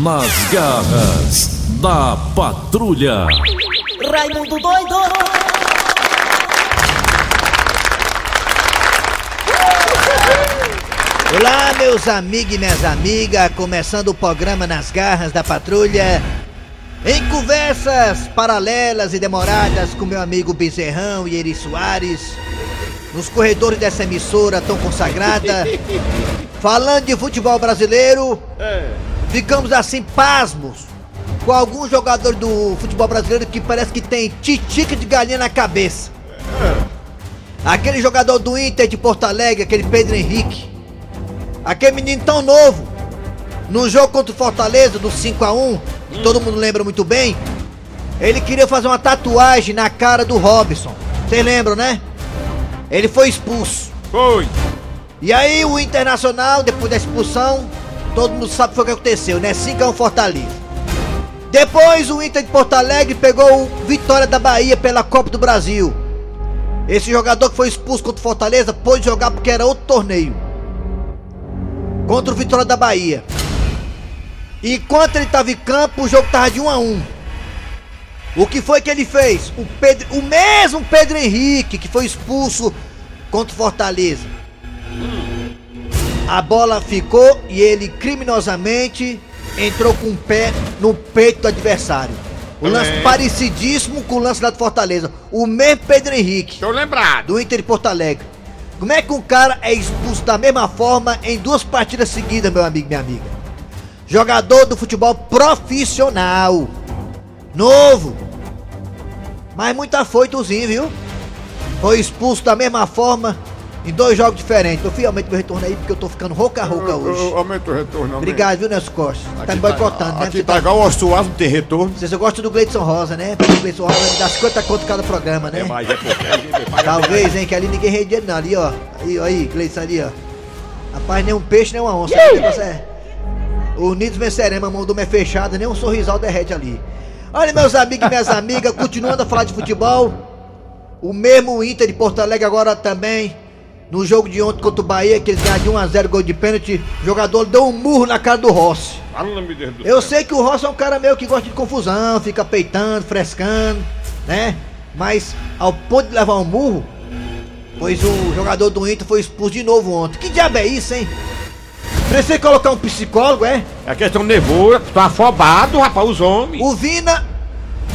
Nas garras da patrulha. Raimundo doido! Olá, meus amigos e minhas amigas, começando o programa Nas Garras da Patrulha. Em conversas paralelas e demoradas com meu amigo Bezerrão e Eri Soares, nos corredores dessa emissora tão consagrada, falando de futebol brasileiro, ficamos assim pasmos com alguns jogadores do futebol brasileiro que parece que tem titica de galinha na cabeça. Aquele jogador do Inter de Porto Alegre, aquele Pedro Henrique, aquele menino tão novo, no jogo contra o Fortaleza do 5 a 1 que todo mundo lembra muito bem, ele queria fazer uma tatuagem na cara do Robson. Vocês lembram, né? Ele foi expulso. Foi. E aí o Internacional, depois da expulsão, todo mundo sabe o que aconteceu, né? 5 a 1 Fortaleza. Depois o Inter de Porto Alegre pegou o Vitória da Bahia pela Copa do Brasil. Esse jogador que foi expulso contra o Fortaleza pôde jogar porque era outro torneio. Contra o Vitória da Bahia. E enquanto ele estava em campo, o jogo estava de 1 a 1. O que foi que ele fez? O, Pedro, o mesmo Pedro Henrique que foi expulso contra o Fortaleza. A bola ficou e ele criminosamente entrou com o pé no peito do adversário. O lance parecidíssimo com o lance lá do Fortaleza. O mesmo Pedro Henrique, Tô lembrado. do Inter de Porto Alegre. Como é que um cara é expulso da mesma forma em duas partidas seguidas, meu amigo, minha amiga? Jogador do futebol profissional. Novo. Mas muito afoitozinho, viu? Foi expulso da mesma forma em dois jogos diferentes. Eu fui aumento meu retorno aí porque eu tô ficando rouca rouca hoje. Aumenta o retorno. aumenta. Obrigado, viu, Nelson Costa? Tá me boicotando, né? Aqui Você tá tá... igual o Ostuaz, não tem retorno. Vocês gostam do Gleidson Rosa, né? Porque o Gleidson Rosa me dá 50 conto cada programa, né? É mais, é. É, é, paga Talvez, hein, que ali ninguém rende dinheiro não. Ali, ó. Aí, ó, aí, Gleidson ali, ó. Rapaz, nem um peixe, nem uma onça. O negócio é... Unidos venceremos, a mão do é fechada, nem um sorrisal derrete ali. Olha, meus amigos e minhas amigas, continuando a falar de futebol. O mesmo Inter de Porto Alegre agora também. No jogo de ontem contra o Bahia, que eles ganharam de 1x0 gol de pênalti, o jogador deu um murro na cara do Rossi. Eu sei que o Rossi é um cara meio que gosta de confusão, fica peitando, frescando, né? Mas ao ponto de levar um murro, pois o jogador do Inter foi expulso de novo ontem. Que diabo é isso, hein? Precisa colocar um psicólogo, é? É questão nervosa, tô afobado, rapaz, os homens. O Vina,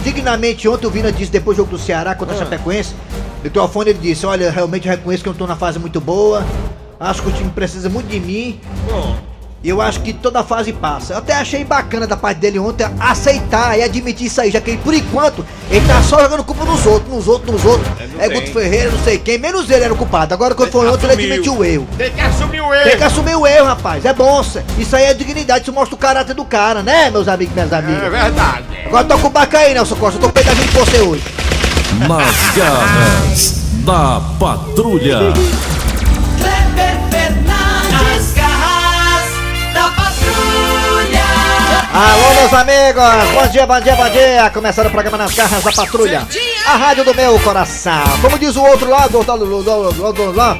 dignamente ontem, o Vina disse depois do jogo do Ceará contra a Ah. Chapecoense, no microfone ele disse, olha, realmente reconheço que eu não tô na fase muito boa, acho que o time precisa muito de mim, E eu acho que toda fase passa. Eu até achei bacana da parte dele ontem aceitar e admitir isso aí, já que ele, por enquanto, ele tá só jogando culpa nos outros, nos outros, nos outros. É, não É, tem. Guto Ferreira, não sei quem, menos ele era o culpado. Agora quando foi ontem, ele admitiu o erro. Tem que assumir o Tem que erro. assumir o erro, rapaz. É bom. Isso aí é dignidade, isso mostra o caráter do cara, né, meus amigos e minhas É amigas? verdade. Agora tô com o baca aí, Nelson Costa. Eu tô pegadinho com você hoje. Nas garras da patrulha. Kleber Fernandes, garras da patrulha. Alô, meus amigos! Bom dia, bom dia, bom dia! Começando o programa Nas Garras da Patrulha. A rádio do meu coração. Como diz o outro lado, do outro lado, do outro lado,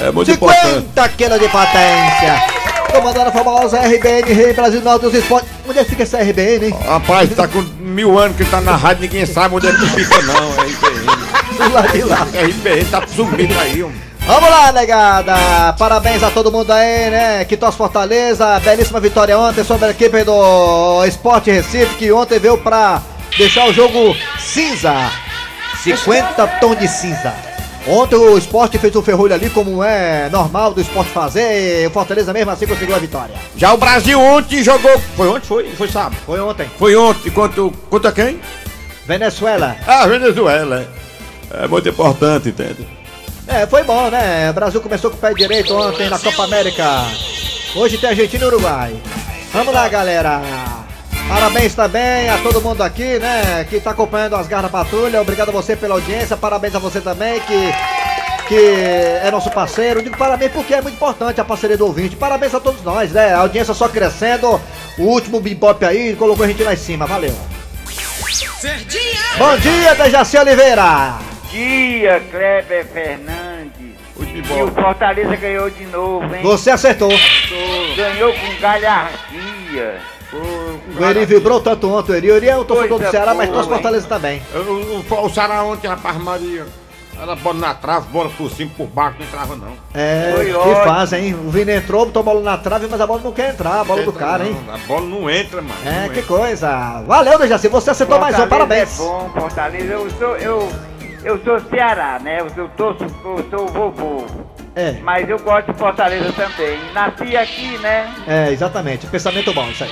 é muito 50 quilos de potência. Comandando a famosa RBN, Rei Brasil Norte dos Esportes. Onde é que fica essa RBN, hein? Rapaz, tá com mil anos que tá na rádio, ninguém sabe onde é que fica, não. É RPN. Do lado de lá. É RPN, tá subindo aí, homem. Vamos lá, negada! Parabéns a todo mundo aí, né? Que torce Fortaleza. Belíssima vitória ontem sobre a equipe do Esporte Recife, que ontem veio pra deixar o jogo cinza. 50 tons de cinza. Ontem o esporte fez o ferrolho ali, como é normal do esporte fazer. E o Fortaleza mesmo assim conseguiu a vitória. Já o Brasil ontem jogou. Foi ontem? Foi? Foi sábado. Foi ontem. Foi ontem, contra, o- contra quem? Venezuela. Ah, Venezuela. É muito importante, entende? É, foi bom, né? O Brasil começou com o pé direito ontem na Copa América. Hoje tem Argentina e Uruguai. Vamos lá, galera. Parabéns também a todo mundo aqui, né? Que tá acompanhando as Garras da Patrulha. Obrigado a você pela audiência. Parabéns a você também que que é nosso parceiro. Digo parabéns porque é muito importante a parceria do ouvinte. Parabéns a todos nós, né? A audiência só crescendo. O último bebop aí colocou a gente lá em cima. Valeu. Bom dia, Dejaci Oliveira. dia, Kleber Fernandes. O E o. Fortaleza ganhou de novo, hein? Você acertou. Ganhou com galhardia. O Eri vibrou tanto ontem, o Eri. O Eri é o torcedor do Coisa Ceará, mas torce hein? Fortaleza também. O, o, o Ceará ontem, rapaz, Maria. Era bola na trave, bola por cima, por baixo, não entrava não. É, Foi que faz, hein? O Vini entrou, botou a bola na trave, mas a bola não quer entrar, a bola do cara, hein? não, A bola não entra, mano. É, que entra. coisa. Valeu, Dejaci, você acertou mais um, Fortaleza parabéns. É bom, Fortaleza. Eu sou, eu, eu sou Ceará, né? Eu sou, torço, eu sou o vovô. É, Mas eu gosto de Fortaleza também. Nasci aqui, né? é, exatamente. Pensamento bom, isso aí.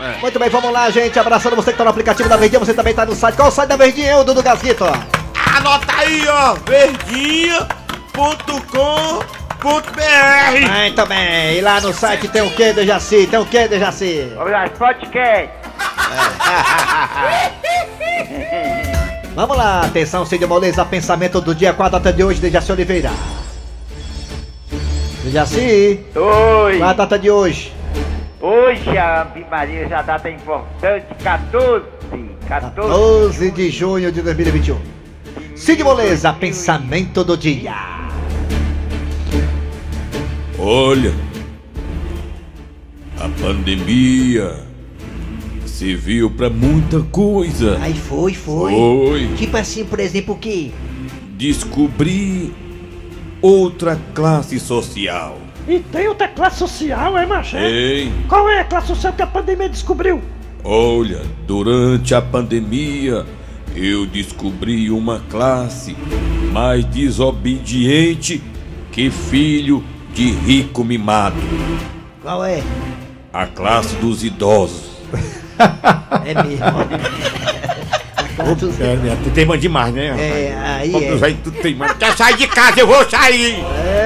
É. Muito bem, vamos lá, gente. Abraçando você que tá no aplicativo da Verdinha, você também tá no site. Qual o site da Verdinha, eu, Dudu Gasguito? Anota aí, ó, verdinha.com.br Muito bem. E lá no site tem o que, Dejaci? Tem o que, Dejaci? Olha, podcast. Vamos lá, atenção, Cid Moleza, pensamento do dia, qual a data de hoje, Dejaci Oliveira? Dejaci, Oi. qual a data de hoje? Hoje a Maria já data importante, 14. 14. 12 de junho de 2021. Cid Moleza, pensamento do dia. Olha, a pandemia serviu pra muita coisa. Aí foi, foi. Foi Tipo assim, por exemplo, o que? descobrir outra classe social. E tem outra classe social, é, macho? é? Hein? Qual é a classe social que a pandemia descobriu? Olha, durante a pandemia eu descobri uma classe mais desobediente que filho de rico mimado. Qual é? A classe dos idosos. É mesmo. É, né? Tu teima demais, né? É, aí é. tu vai, tu teima. Quer sair de casa, eu vou sair!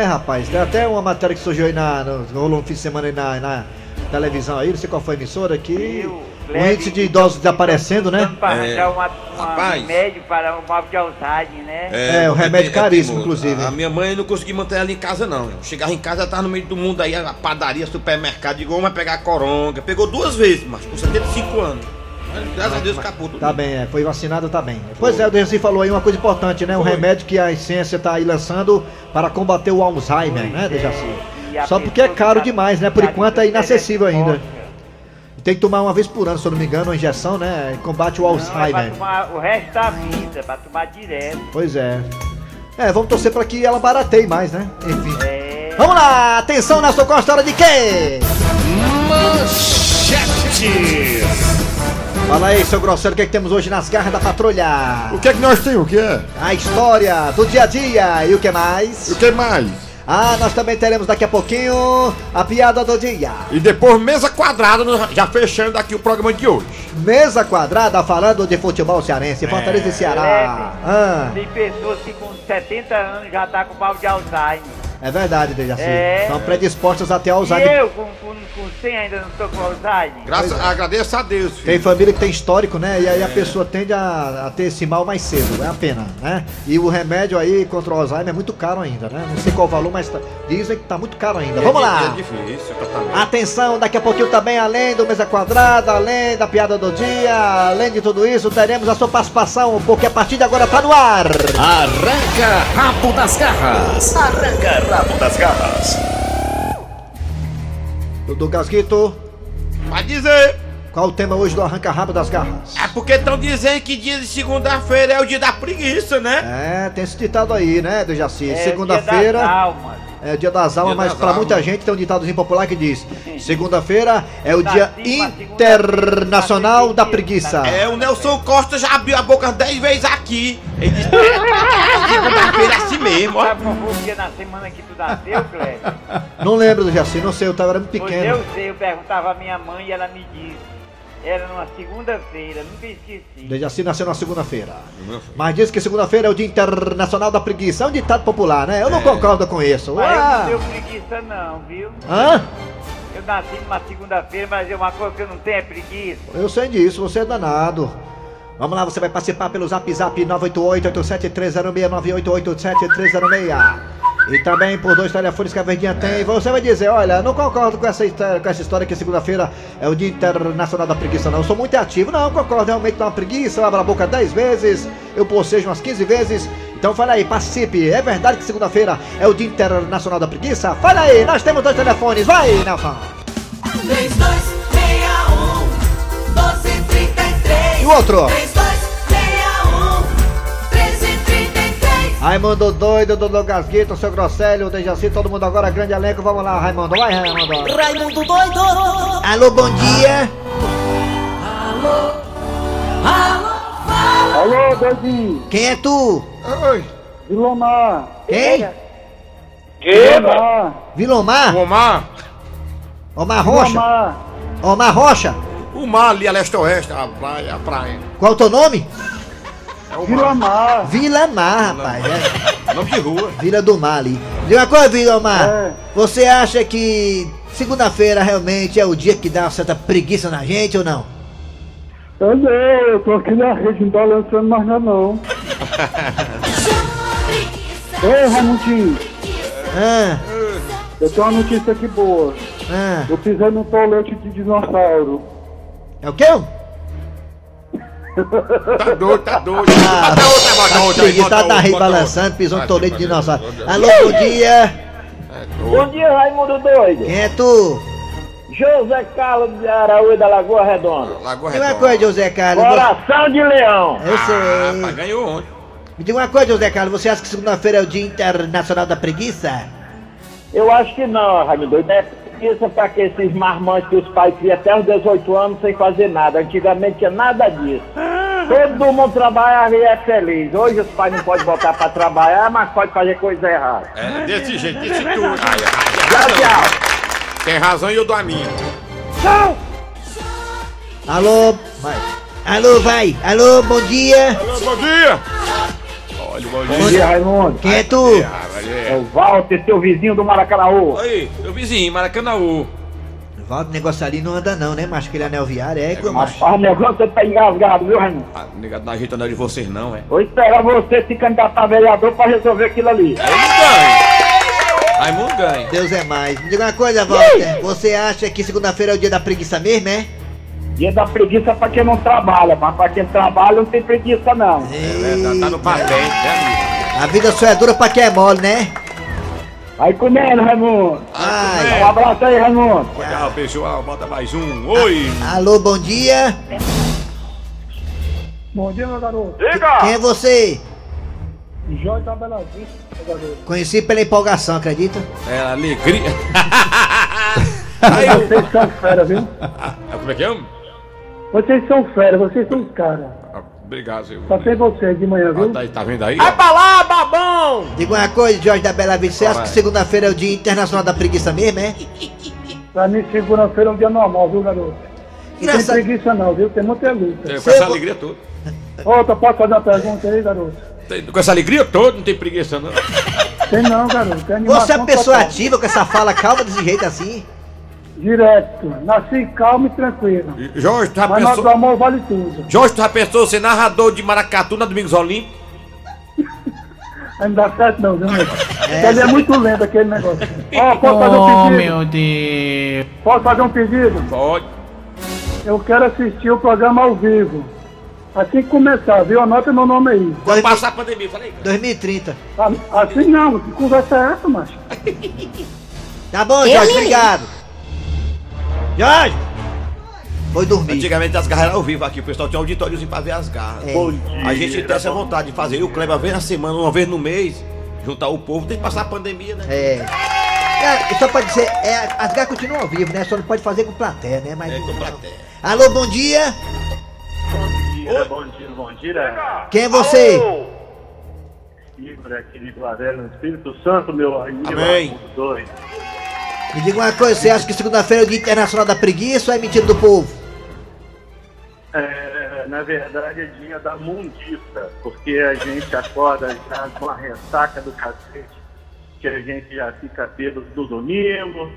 É, rapaz, tem até uma matéria que surgiu aí na. No, rolou um fim de semana aí na, na televisão aí, não sei qual foi a emissora, que o índice de idosos desaparecendo, né? Para É. uma, uma Rapaz. remédio para o mal de Alzheimer, né? É, o remédio é, caríssimo, teimoso. inclusive. A, a minha mãe não conseguia manter ela em casa, não. Eu chegava em casa, ela tava no meio do mundo aí, a padaria, supermercado, igual uma pegar coronga. Pegou duas vezes, mas com 75 anos. Graças a Deus escapou tudo. Tá bem, é, foi vacinado, tá bem. Pois é, o Dejaci falou aí uma coisa importante, né? Um Foi. remédio que a ciência tá aí lançando para combater o Alzheimer, né, Dejaci? A Só porque é caro tá- demais, né? Por tá enquanto é inacessível ainda. Tem que tomar uma vez por ano, se eu não me engano, uma injeção, né? Combate o Não, é pra Alzheimer. tomar o resto da vida, pra tomar direto. Pois é. É, vamos torcer para que ela barateie mais, né? Enfim. É. Vamos lá, atenção, Nelson Costa, hora de quê? Fala aí, seu grosseiro, o que, é que temos hoje nas garras da patrulha? O que é que nós temos? O que é? A história do dia a dia e o que mais? O que mais? Ah, nós também teremos daqui a pouquinho a piada do dia. E depois mesa quadrada, já fechando aqui o programa de hoje. Mesa quadrada falando de futebol cearense, Fortaleza e Ceará. Ah, Tem pessoas que com 70 anos já tá com mal de Alzheimer. É verdade, Dejaci. É. Estão predispostos até ao E Alzheimer. eu com, com, com 100 ainda não tô com Alzheimer? Graças, agradeço a Deus, filho. Tem família que tem histórico, né? E aí a pessoa tende a, a ter esse mal mais cedo, é a pena, né? E o remédio aí contra o Alzheimer é muito caro ainda, né? Não sei qual o valor, mas tá- dizem que tá muito caro ainda. Vamos É, lá! É difícil, totalmente. Atenção, daqui a pouquinho também, além do Mesa Quadrada, além da piada do dia, além de tudo isso, teremos a sua participação, porque a partir de agora tá no ar. Arranca rabo das garras. Arranca rabo das garras. Dudu Gasguito, Vai dizer. qual o tema hoje do Arranca Rabo das Garras? É porque estão dizendo que dia de segunda-feira é o dia da preguiça, né? É, tem esse ditado aí, né, do Jaci? É, Segunda-feira. Dia das almas. É o dia das almas, Dia mas das pra muita gente tem um ditadozinho popular que diz: segunda-feira é o dia internacional da preguiça. É, o Nelson Costa já abriu a boca dez vezes aqui. Ele disse: segunda-feira é assim mesmo, ó. Sabe qual foi o dia na semana que tu nasceu, Cleber? Não lembro do Jaci, não sei, eu tava era muito Pois pequeno. eu sei, eu perguntava à minha mãe e ela me disse. Era numa segunda-feira, nunca esqueci. O Jaci nasceu na segunda-feira. Mas diz que segunda-feira é o dia internacional da preguiça. É um ditado popular, né? Eu não concordo com isso. Mas eu não tenho preguiça não, viu? Hã? Eu nasci numa segunda-feira, mas é uma coisa que eu não tenho é preguiça. Eu sei disso, você é danado. Vamos lá, você vai participar pelo zap zap 988-87306-988-87306. E também por dois telefones que a Verdinha tem. Você vai dizer, olha, não concordo com essa, história- com essa história que segunda-feira é o Dia Internacional da Preguiça, não. Eu sou muito ativo. Não, concordo, realmente dá uma preguiça. Eu abro a boca 10 vezes, eu pocejo umas 15 vezes. Então fala aí, participe. É verdade que segunda-feira é o Dia Internacional da Preguiça? Fala aí, nós temos dois telefones. Vai, Nelson. 3261 E o outro? 3261 1333 Raimundo doido, Dodô Gasguito, seu Grosselho, Dejaci, todo mundo agora, grande elenco. Vamos lá, Raimundo. Vai, Raimundo. Raimundo doido. Alô, bom dia. Alô, doidinho. Quem é tu? Vilomar. Quem? Vilomar. Vilomar? Omar, Omar Rocha? Vilomar. Omar Rocha? O mar ali a leste-oeste, a praia, a praia. Qual é o teu nome? É o mar. Vilomar. Vila Mar, rapaz. É. Nome de rua. Vila do Mar ali. Diga uma coisa, Vilomar. É. Você acha que segunda-feira realmente é o dia que dá uma certa preguiça na gente ou não? Eu não, eu tô aqui na rede, não tô lançando mais nada não. Ei, Raimundinho, Ah, eu tenho uma notícia aqui boa. ah. Eu pisei num tolete de dinossauro. É o quê? Tá doido, tá doido. Ah, Até outra, bota a outra aí, preguiça tá, tá rebalançando, outra. pisou um Vai, tolete de vai, dinossauro. Alô, bom dia. É doido. dia, Raimundo Doido. Quem é tu? José Carlos de Araújo da Lagoa Redonda. Lagoa Diga uma Redonda. coisa, José Carlos. Coração de leão. Eu Ah, sei. mas ganhou ontem. Me diga uma coisa, José Carlos. Você acha que segunda-feira é o Dia Internacional da Preguiça? Eu acho que não, Raimundo Doido. É preguiça pra que esses marmantes que os pais criam até os 18 anos sem fazer nada. Antigamente tinha nada disso. Todo mundo trabalhava e é feliz. Hoje os pais não podem voltar pra trabalhar, mas pode fazer coisa errada. É, desse jeito, desse tudo. Ai, ai, Tchau, tchau. Tem razão e eu dou a minha. Tchau! Alô? Vai. Alô, vai. Alô, bom dia. Alô, bom dia. Olha, bom Bom dia. Raimundo. Quem é tu? Mas É o Walter, seu vizinho do Maracanaú. Aí, meu vizinho, Maracanãú. Volta, o negócio ali não anda não, né, macho? Aquele anel viário é, é macho. Rapaz, o negócio tá engasgado, viu, Raimundo? Ah, negado não ajeita não é de vocês não, é. Vou esperar você se candidatar a vereador pra resolver aquilo ali. Raimundo ganha. Raimundo ganha. Deus é mais. Me diga uma coisa, Walter. Você acha que segunda-feira é o dia da preguiça mesmo, é? Dia da preguiça pra quem não trabalha, mas pra quem trabalha não tem preguiça não. É, tá, tá no papel, né, amigo? A vida só é dura pra quem é mole, né? Vai comendo, Raimundo. Ai. Um abraço aí, Raimundo. Tchau, pessoal. Bota mais um. Oi. Alô, bom dia. Bom dia, meu garoto. Quem é você? Jorge da Bela Vista, meu garoto. Conheci pela empolgação, acredita? É, alegria. Aí, eu... Vocês são fera, viu? Ah, Como é que é? Vocês são fera, vocês são os caras. Ah, Obrigado, senhor. Só tem vocês de manhã, Ah, viu? tá, aí, tá vendo aí? Vai pra lá, babão! Diga uma coisa, Jorge da Bela Vista. Você acha que segunda-feira é o dia internacional da preguiça mesmo, é? Pra mim, segunda-feira é um dia normal, viu, garoto? Não tem preguiça não, viu? Tem muita luta. Tem- Com Você- essa alegria toda. Outra, pode fazer uma pergunta aí, garoto? Tem- Com essa alegria toda, não tem preguiça, não. Tem não, garoto. Tem Você é uma pessoa total. ativa com essa fala calma desse jeito assim? Direto. Nasci calmo e tranquilo. Jorge, tu já Mas nosso pensou... amor vale tudo. Jorge, tu já pensou ser narrador de Maracatu na Domingos Olímpicos? Aí não dá certo não, viu, meu? É, Ele é muito lento aquele negócio. Ó, posso fazer um pedido? Deus. Posso fazer um pedido? Pode. Eu quero assistir o programa ao vivo. Assim que começar, viu? Anota meu nome aí. Quando passar a pandemia, falei. 2030. Ah, Assim não, que conversa é essa, macho? Tá bom, Jorge, obrigado. Jorge! Foi dormir. Antigamente as garras eram ao vivo aqui, o pessoal tinha um auditóriozinho pra ver as garras. É. A gente tem essa vontade de fazer. Eu, Kleber, uma vez na semana, uma vez no mês, juntar o povo, tem que passar a pandemia, né? É. É, só pode dizer, é, as garras continuam ao vivo, né? Só não pode fazer com plateia, né? Mas, É, com plateia. Alô, bom dia. Bom dia, bom dia. Quem é você? Igor aqui de Guarela, no Espírito Santo, meu amigo. Amém. Dois. Me diga uma coisa, você acha que segunda-feira é o Dia Internacional da Preguiça ou é mentira do povo? É, na verdade é dia da mundiça, porque a gente acorda já com a ressaca do cacete, que a gente já fica bêbado no domingo,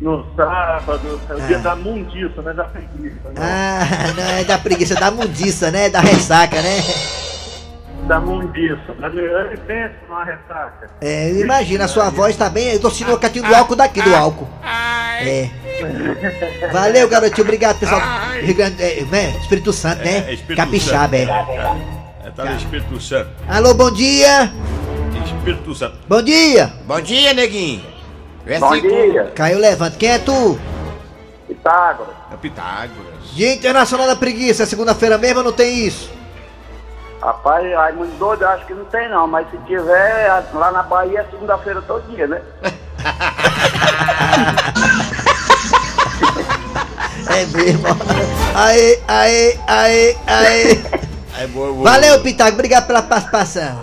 no sábado, é o dia Ah. da mundiça, não é da preguiça, né? Ah, não é da preguiça, é da mundiça, né? Da ressaca, né? Da mundiça. Verdade, pensa numa ressaca. É, imagina, a sua voz tá bem. Eu tô sentindo o catinho do álcool daqui do álcool. É. Valeu, garotinho. Obrigado, pessoal. Rio Grande, é, né? Espírito Santo, né? É, Espírito Capixaba, é. É, tá no Espírito Santo. Alô, bom dia. Espírito Santo. Bom dia. Bom dia, neguinho. Bom dia. Caiu, levanta. Quem é tu? Pitágoras. É Pitágoras. Dia Internacional da Preguiça, é segunda-feira mesmo ou não tem isso? Rapaz, Raimundo doido, eu acho que não tem não, mas se tiver, lá na Bahia é segunda-feira todo dia, né? É mesmo. Aê, aê, aê, aê. É boa, boa. Valeu, Pitago, obrigado pela participação.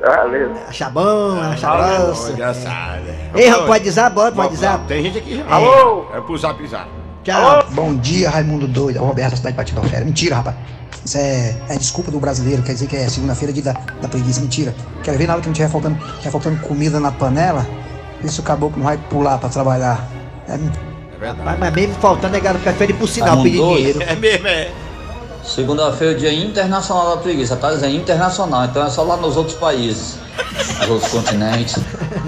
Valeu. Acha bom, acha Boa, grosso. engraçado. é. Ei, pode dizer? Bora, pode dizer. lá, Tem gente aqui já. Alô? É pro zap zap. Tchau. Bom dia, Raimundo Doido. É o Roberto da cidade de Batidofera. Mentira, rapaz. Isso é, é desculpa do brasileiro, quer dizer que é segunda-feira dia da, da preguiça. Mentira. Quero ver na hora que não tiver faltando, tiver faltando comida na panela, isso acabou que não vai pular pra trabalhar. É, É verdade. Mas, mas mesmo faltando, negado prefere ir pro sinal Raimundo pedir doido. dinheiro. É mesmo, é. Segunda-feira é o Dia Internacional da Preguiça, tá dizendo internacional, então é só lá nos outros países, nos outros continentes.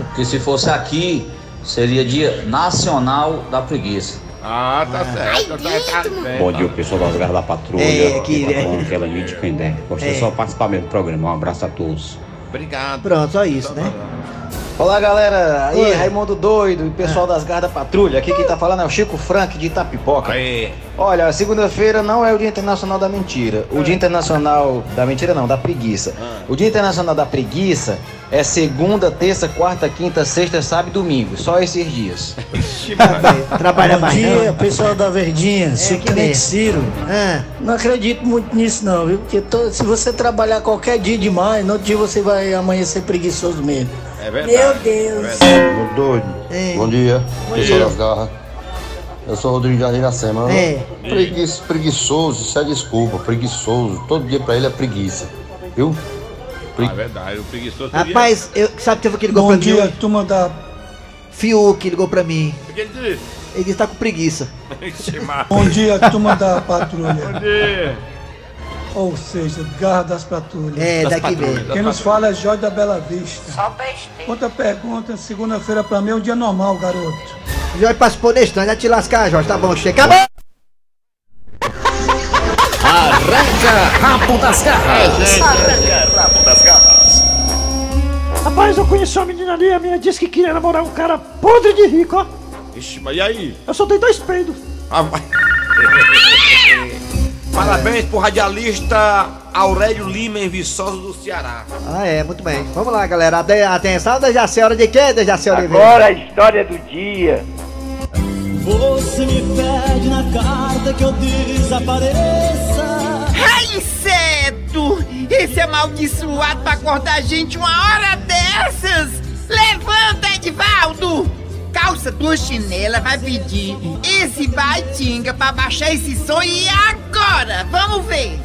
Porque se fosse aqui, seria Dia Nacional da Preguiça. Ah, tá certo. Tá, tá bem. Bom dia, o pessoal das garras da patrulha. É, que- Aqui tá é de Pendé. Gostei É. só participar mesmo do programa. Um abraço a todos. Obrigado. Pronto, só isso, né? Olá galera, aí Oi. Raimundo Doido e pessoal das garras da patrulha, aqui quem tá falando é o Chico Frank de Itapipoca. Aí. Olha, segunda-feira não é o Dia Internacional da Mentira. O Dia Internacional da Mentira não, da preguiça. O Dia Internacional da Preguiça é segunda, terça, quarta, quinta, sexta, sábado e domingo. Só esses dias. Trabalha Bom mais dia, não. pessoal da Verdinha, que Suplente nem. Ciro. Ah, Não acredito muito nisso não, viu? Porque to- se você trabalhar qualquer dia demais, no outro dia você vai amanhecer preguiçoso mesmo. É verdade. Meu Deus. É. Doido. é. Bom dia, pessoal das garras. Eu sou o Rodrigo de Ariracema. É. Preguiça, preguiçoso, isso é desculpa. Preguiçoso. Todo dia pra ele é preguiça. Viu? Ah, é verdade. O preguiçoso seria- Rapaz, eu, sabe que ele ligou Bom pra mim? dia, hoje? turma da. Fiuk ligou pra mim. O que ele disse? Ele disse que tá com preguiça. Bom dia, turma da patrulha. Bom dia. Ou seja, garra das patrulhas. É, Das daqui mesmo. Quem nos fala é Jorge da Bela Vista. Só besteira. Outra pergunta, segunda-feira pra mim é um dia normal, garoto. Jorge participou desse, não vai te lascar, Jorge. Tá bom, chega. Acabou! Arranca rabo das garras. Arranca rabo das garras. Rapaz, eu conheci uma menina ali, a menina disse que queria namorar um cara podre de rico, ó. Ixi, mas e aí? Eu só dei dois peidos. Ah, vai. Parabéns pro radialista Aurélio Lima em Viçosa do Ceará. Ah, é, muito bem. Vamos lá, galera. Ate- Atenção, Dejaci, hora de quê, Dejaci Oliveira? Agora a história do dia. Você me pede na carta que eu desapareça. Ai, inseto! Esse amaldiçoado pra acordar a gente uma hora dessas! Levanta, Edivaldo! Calça tua chinela, vai pedir esse baitinga pra baixar esse som e agora! Vamos ver!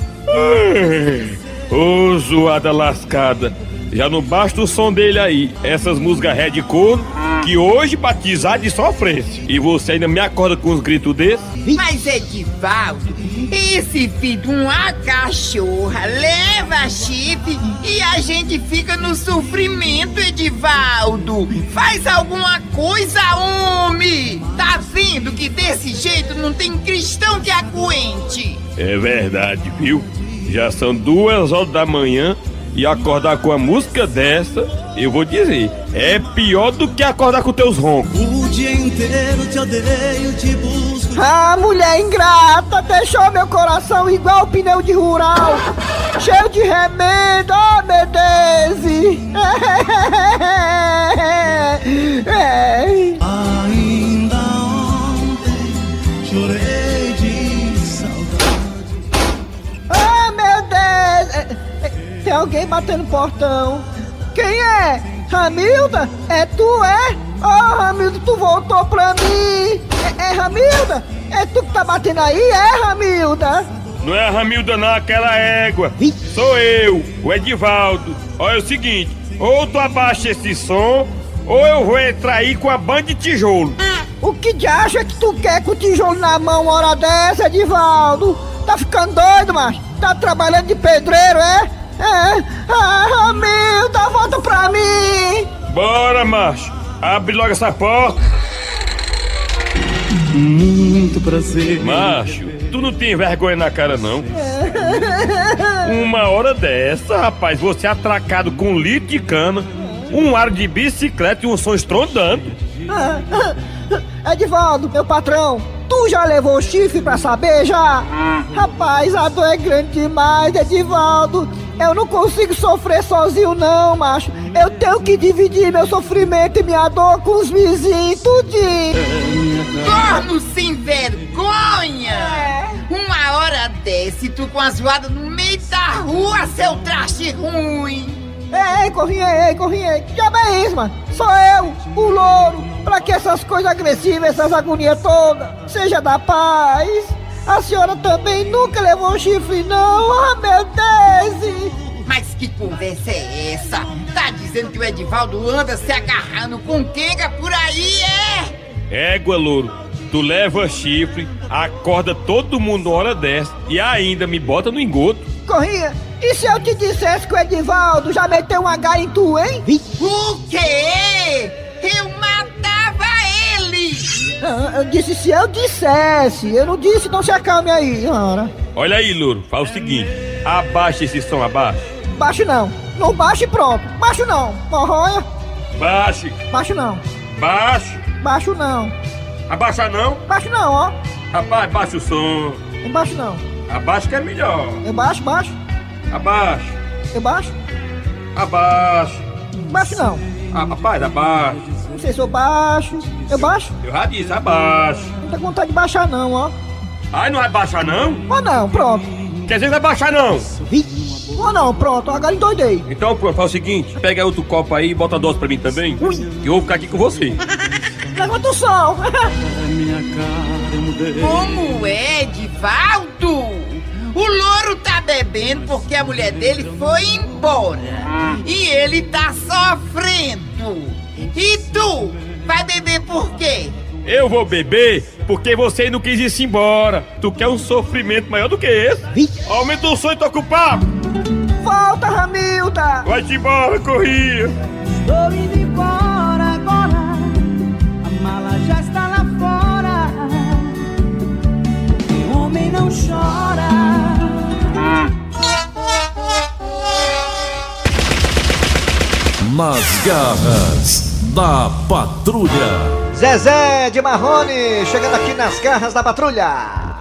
Ô, zoada lascada. Já não basta o som dele aí, essas músicas red corno, que hoje batizar de sofrência. E você ainda me acorda com uns gritos desses? Mas, Edivaldo, esse filho de uma cachorra leva chifre e a gente fica no sofrimento, Edivaldo. Faz alguma coisa, homem! Tá vendo que desse jeito não tem cristão que aguente? É verdade, viu? Já são duas horas da manhã e acordar com a música dessa, eu vou dizer, é pior do que acordar com teus roncos. O dia inteiro te odeio, te busco. Ah, mulher ingrata, deixou meu coração igual pneu de rural, cheio de remendo, oh meu alguém batendo portão. Quem é? Ramilda? É tu, é? Oh, Ramilda, tu voltou pra mim! É, é Ramilda? É tu que tá batendo aí, é, Ramilda? Não é a Ramilda não, aquela égua. Sou eu, o Edivaldo. Olha é o seguinte, ou tu abaixa esse som, ou eu vou entrar aí com a banda de tijolo. O que de acha que tu quer com o tijolo na mão uma hora dessa, Edivaldo? Tá ficando doido, macho? Tá trabalhando de pedreiro, é? É? Ah, Ramilda, volta pra mim! Bora, macho. Abre logo essa porta. Muito prazer. Macho, tu não tem vergonha na cara, não? Uma hora dessa, rapaz, você atracado com um litro de cana, um ar de bicicleta e um som estrondando. Edivaldo, meu patrão, tu Tu já levou chifre pra saber já? Rapaz, a dor é grande demais, Edivaldo. Eu não consigo sofrer sozinho não, macho. Eu tenho que dividir meu sofrimento e minha dor com os vizinhos, tudinho. Corno sem vergonha! Uma hora desse, tu com a zoada no meio da rua, seu traste ruim! Ei, corrinha, ei, corrinha, que diabo é isso, mano? Sou eu, o louro. Pra que essas coisas agressivas, essas agonias todas? Seja da paz. A senhora também nunca levou chifre, não? Ah, meu Deus! Mas que conversa é essa? Tá dizendo que o Edivaldo anda se agarrando com quenga por aí, é? Égua, louro. Tu leva chifre, acorda todo mundo hora dessa e ainda me bota no engoto. Corrinha, e se eu te dissesse que o Edivaldo já meteu um H em tu, hein? O quê? Eu eu disse se eu dissesse, eu não disse não se acalme aí, ora. Olha aí, louro, fala o seguinte: abaixa esse som abaixo. Baixo não, não baixo e pronto. Baixo não, morroia. Baixe, Baixo não, baixo. baixo não, Abaixa não? baixo não, ó. Rapaz, baixa o som. Eu baixo não. Abaixa que é melhor. Eu baixo, baixo, Abaixa, eu baixo, abaixa. baixo não. Ah, rapaz, abaixa. Se eu baixo, eu baixo. Eu já disse, abaixa. Não tenho vontade de baixar não, ó. Ai, não vai baixar não? Ó não, pronto. Quer dizer que vai baixar não? Ó não, pronto, agora endoidei. Então pronto, faz o seguinte, pega outro copo aí e bota a dose pra mim também. E eu vou ficar aqui com você. Levanta o som. Como é, Edivaldo? O louro tá bebendo porque a mulher dele foi embora. E ele tá sofrendo. E tu? Vai beber por quê? Eu vou beber porque você não quis ir embora. Tu quer um sofrimento maior do que esse? Aumenta o som e toca o papo. Volta, Ramilda. Vai-te embora, corria. Estou indo embora agora. A mala já está lá fora. O homem não chora. Nas garras da patrulha. Zezé de Marrone, chegando aqui nas garras da patrulha.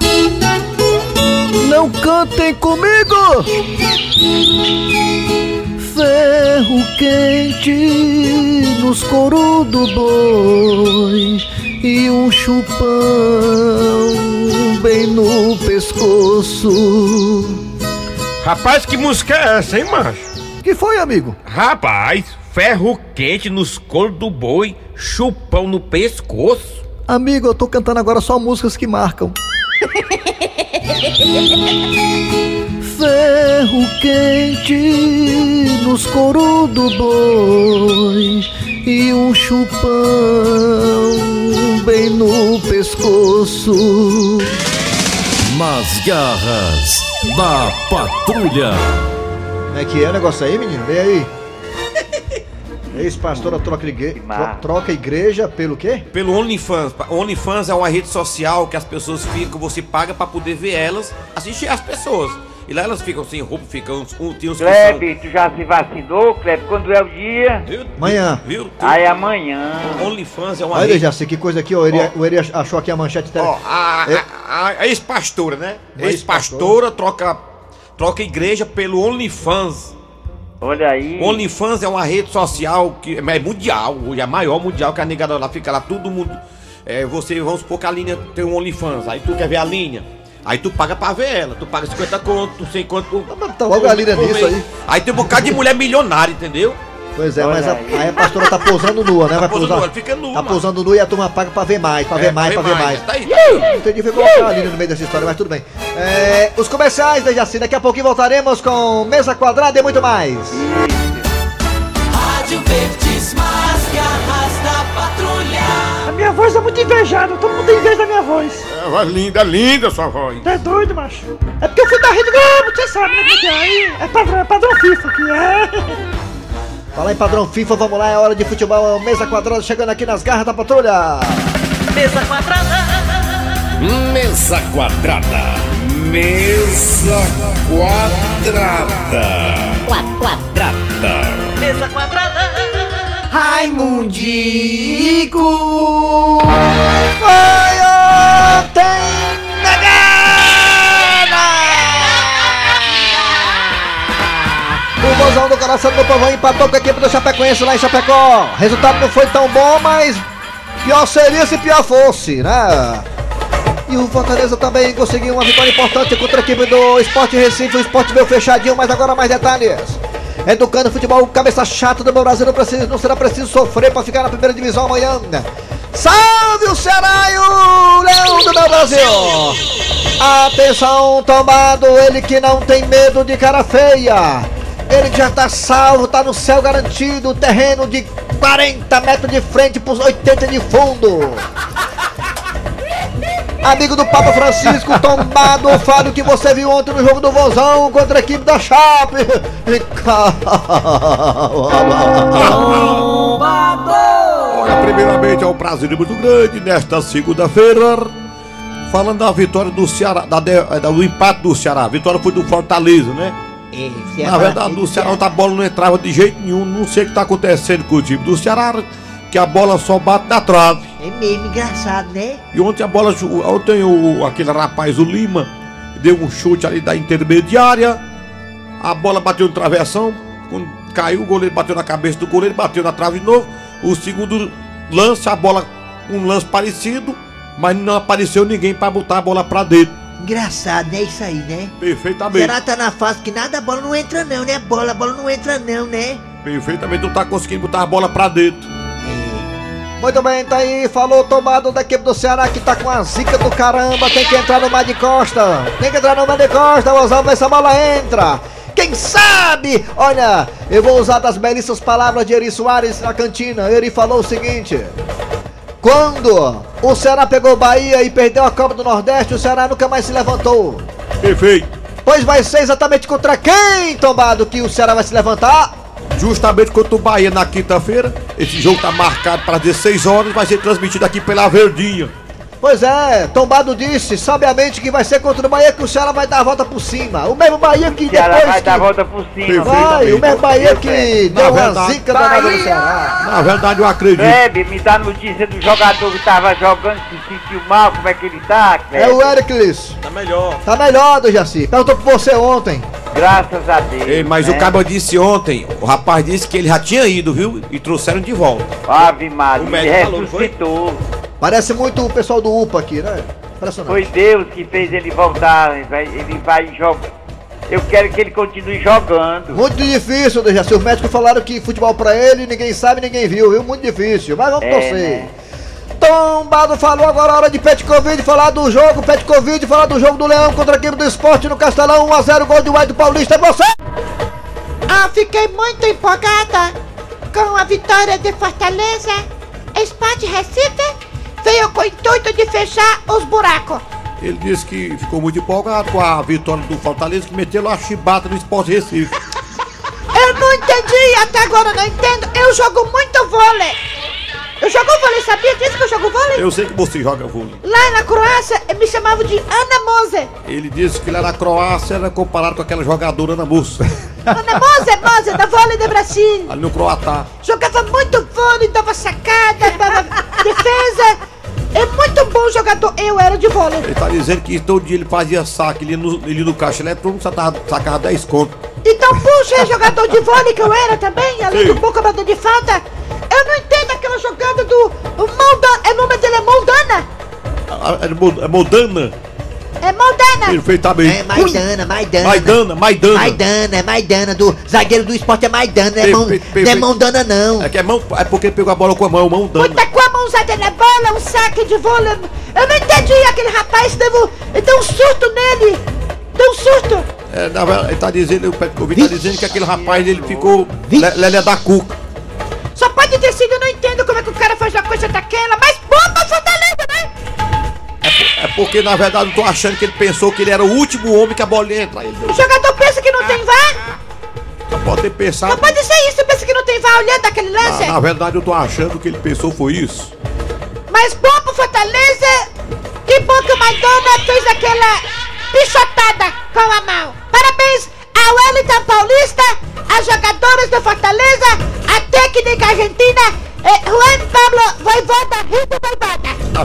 Não cantem comigo! Ferro quente nos coros do boi e um chupão bem no pescoço. Rapaz, que música é essa, hein, macho? Que foi, amigo? Rapaz, ferro quente nos coros do boi, chupão no pescoço. Amigo, eu tô cantando agora só músicas que marcam. Ferro quente nos coros do boi e um chupão bem no pescoço. Nas garras da patrulha. Como é que é o negócio aí, menino? Vem aí. Ex-pastora troca, igre... tro- troca igreja pelo quê? Pelo OnlyFans. OnlyFans é uma rede social que as pessoas ficam, você paga pra poder ver elas, assistir as pessoas. E lá elas ficam sem roupa, ficam uns, um, tem uns que são- Kleber, tu já se vacinou, Kleber? Quando é o dia? Viu? Amanhã. Viu? Aí amanhã. OnlyFans é uma Olha, rede. Jaci, que coisa aqui, ó. Ele, o Eri achou aqui a manchete dela. Ó, a, É. a- a- a ex-pastora, né? Ex-pastora troca, troca igreja pelo OnlyFans. Olha aí. OnlyFans é uma rede social que é mundial, hoje é a maior mundial que a negada lá fica lá, todo mundo. É, você, vamos supor que a linha tem um OnlyFans, aí tu quer ver a linha. Aí tu paga pra ver ela, tu paga 50 conto, não sei quanto. tá logo a linha nisso mês. aí. Aí tem um bocado de mulher milionária, entendeu? Pois é, Olha mas a, aí. aí a pastora tá pousando nua, né? Tá Vai pousando pousar. nua, fica nua, Tá mano. pousando nua e a turma paga pra ver mais, pra É, ver mais, pra ver mais. Tá aí, Não entendi, foi colocar a linha no meio dessa história, mas tudo bem. É, os comerciais da Jaci, daqui a pouquinho voltaremos com mesa quadrada e muito mais. Rádio Verdes, mais garras da patrulha. A minha voz é muito invejada, todo mundo tem inveja da minha voz. É, voz linda, linda sua voz. Tá doido, macho? É porque eu fui da Rede Globo, você sabe, né? Porque aí é padrão, é padrão FIFA aqui, é. Falar em padrão FIFA, vamos lá, é hora de futebol, mesa quadrada chegando aqui nas garras da patrulha. Mesa quadrada. Mesa quadrada. Mesa quadrada. Quadrada. Mesa quadrada. Raimundico! Foi começando no povão, empatou com a equipe do Chapecoense lá em Chapecó. Resultado não foi tão bom, mas pior seria se pior fosse, né? E o Fortaleza também conseguiu uma vitória importante contra a equipe do Esporte Recife. O esporte veio fechadinho, mas agora mais detalhes. Educando futebol, cabeça chata do meu Brasil, não, precisa, não será preciso sofrer para ficar na primeira divisão amanhã. Salve o Ceará e o Leão do meu Brasil! Atenção, tombado, ele que não tem medo de cara feia. Ele já tá salvo, tá no céu garantido, terreno de 40 metros de frente por 80 de fundo. Amigo do Papa Francisco, tombado, fale o que você viu ontem no jogo do Vozão contra a equipe da Chape. Olha, primeiramente é um prazer muito grande nesta segunda-feira. Falando da vitória do Ceará, da, da- do empate do Ceará. A vitória foi do Fortaleza, né? Na verdade, do Ceará a bola não entrava de jeito nenhum. Não sei o que está acontecendo com o time do Ceará, que a bola só bate na trave. É mesmo engraçado, né? E ontem a bola, ontem o, aquele rapaz, o Lima, deu um chute ali da intermediária. A bola bateu no travessão. Quando caiu, o goleiro bateu na cabeça do goleiro, bateu na trave de novo. O segundo lance, a bola, um lance parecido, mas não apareceu ninguém para botar a bola pra dentro. Engraçado, né? Isso aí, né? Perfeitamente. Será que tá na fase que nada, a bola não entra não, né? Bola, a bola não entra não, né? Perfeitamente, não tá conseguindo botar a bola pra dentro. Muito bem, tá aí, falou tomado da equipe do Ceará que tá com a zica do caramba, tem que entrar no mar de costa, tem que entrar no mar de costa, vamos ver se a bola entra. Quem sabe? Olha, eu vou usar das belíssimas palavras de Eri Soares na cantina. Ele falou o seguinte: Quando o Ceará pegou Bahia e perdeu a Copa do Nordeste, o Ceará nunca mais se levantou. Perfeito. Pois vai ser exatamente contra quem, tombado, que o Ceará vai se levantar? Justamente contra o Bahia na quinta-feira. Esse jogo tá marcado para 16 horas, vai ser transmitido aqui pela Verdinha. Pois é, Tombado disse sabiamente que vai ser contra o Bahia que o Ceará vai dar a volta por cima. O mesmo Bahia que Ceará depois vai que... dar a volta por cima. Vai, o mesmo Bahia que deu uma verdade- zica danada no Ceará. Na verdade, eu acredito. Bebe, me dá notícia do jogador que tava jogando, se sentiu mal, como é que ele tá, É o Ericles. Tá melhor. Tá melhor, do Jaci. Perguntou por você ontem. Graças a Deus. Ei, mas né? o cabo disse ontem, o rapaz disse que ele já tinha ido, viu? E trouxeram de volta. Ave Maria, O ele médico falou, ressuscitou. Parece muito o pessoal do UPA aqui, né? Impressionante. Foi Deus que fez ele voltar. Ele vai, ele vai jogar. Eu quero que ele continue jogando. Muito difícil, do Jaci. Os médicos falaram que futebol pra ele, ninguém sabe, ninguém viu, viu? Muito difícil. Mas vamos É, torcer. né? Tombado falou agora a hora de Pet Covid, falar do jogo, Pet Covid, falar do jogo do Leão contra a equipe do esporte no Castelão, 1x0, gol de White Paulista, é você! Ah, fiquei muito empolgada com a vitória de Fortaleza. Esporte Recife veio com o intuito de fechar os buracos. Ele disse que ficou muito empolgado com a vitória do Fortaleza, que meteu a chibata no Esporte Recife. Eu não entendi, até agora não entendo. Eu jogo muito vôlei. Eu jogo vôlei, sabia disso que eu jogo vôlei? Eu sei que você joga vôlei. Lá na Croácia, me chamavam de Ana Mose. Ele disse que lá na Croácia era comparado com aquela jogadora na moça. Ana Mose, Mose, da vôlei do Brasil. Ali no Croatá. Jogava muito vôlei, dava sacada, dava defesa. É muito bom jogador. Eu era de vôlei. Ele tá dizendo que todo dia ele fazia saque, ele no, ele no caixa eletrônico, sacava, sacava 10 conto. Então, puxa, é jogador de vôlei que eu era também, além do bom cobrador de falta. Eu não entendo aquela jogada do o Moldana. É o nome dele é Moldana. É é Modana? É Moldana. Perfeitamente. É Maidana, Maidana. Maidana, Maidana. Maidana, é Maidana, do zagueiro do esporte é Maidana, não é, mão, não é mão dana não. É que é mão, é porque ele pegou a bola com a mão, mão dana. Tá com a mãozada na bola, um saque de vôlei. Eu não entendi aquele rapaz, deu, deu um surto nele. Deu um surto. É, na verdade, ele tá dizendo, o Petkovic tá dizendo que aquele rapaz ele ficou le- lelé da cuca. Só pode ter sido, eu não entendo como é que o cara faz uma coisa daquela, mas bomba né? É porque na verdade eu tô achando que ele pensou que ele era o último homem que a bola ia entrar. Ele O jogador pensa que não tem VAR? só pode ter pensado. Não pode ser isso, pensa que não tem VAR olhando aquele lance? Na, na verdade eu tô achando que ele pensou foi isso. Mas bom pro Fortaleza, que bom que o Maidana fez aquela pichotada com a mão. Parabéns ao Wellington Paulista,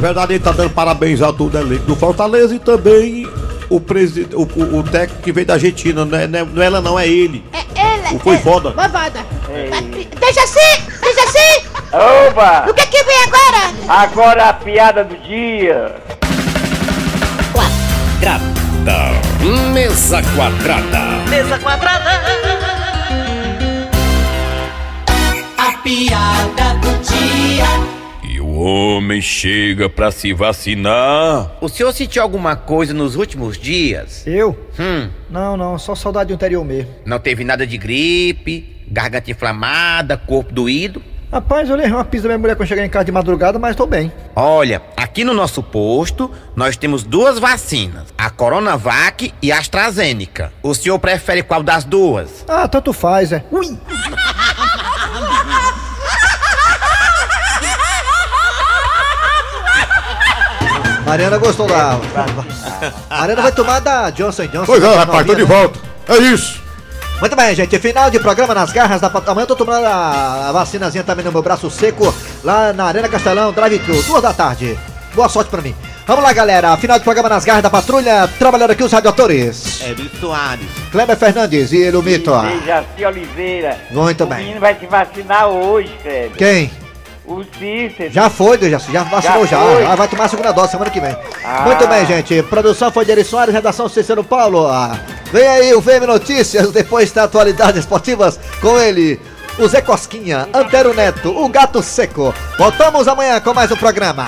verdade ele tá dando parabéns a todo elenco do Fortaleza e também o, presidente, o, o, o técnico que veio da Argentina. Não é, não é- não é ela não, é ele. É ela, Ela, Foi é, foda. Vovada. Deixa assim, deixa assim. Oba! O que que vem agora? Agora a piada do dia. Quadrada. Mesa quadrada. Mesa quadrada. A piada do dia. Homem chega pra se vacinar. O senhor sentiu alguma coisa nos últimos dias? Eu? Hum, Não, não, só saudade do interior mesmo. não teve nada de gripe, garganta inflamada, corpo doído? Rapaz, eu levei uma pizza da minha mulher quando chegar em casa de madrugada, mas tô bem. Olha, aqui no nosso posto, nós temos duas vacinas, a Coronavac e a AstraZeneca. O senhor prefere qual das duas? Ah, tanto faz, é. Ui! Mariana gostou da. Mariana vai tomar da Johnson Johnson. Pois é, que rapaz, tô de né? volta. É isso. Muito bem, gente. Final de programa nas garras da Amanhã eu tô tomando a, vacinazinha também no meu braço seco, lá na Arena Castelão, Drive Thru, duas da tarde. Boa sorte pra mim. Vamos lá, galera. Final de programa nas garras da patrulha. Trabalhando aqui os radioatores. Eri Soares. Kleber Fernandes e Elumito. Jaci Oliveira. Muito o bem. menino vai se vacinar hoje, Kleber. Quem? O Cícero. Já foi, já, já vacinou já. Já foi? Ah, vai tomar a segunda dose semana que vem. Ah. Muito bem, gente. Produção foi de Eri Soares, redação Cícero Paulo. Ah, Vem aí o VM Notícias, depois da atualidades esportivas com ele. O Zé Cosquinha, Antero Neto, o Gato Seco. Voltamos amanhã com mais um programa.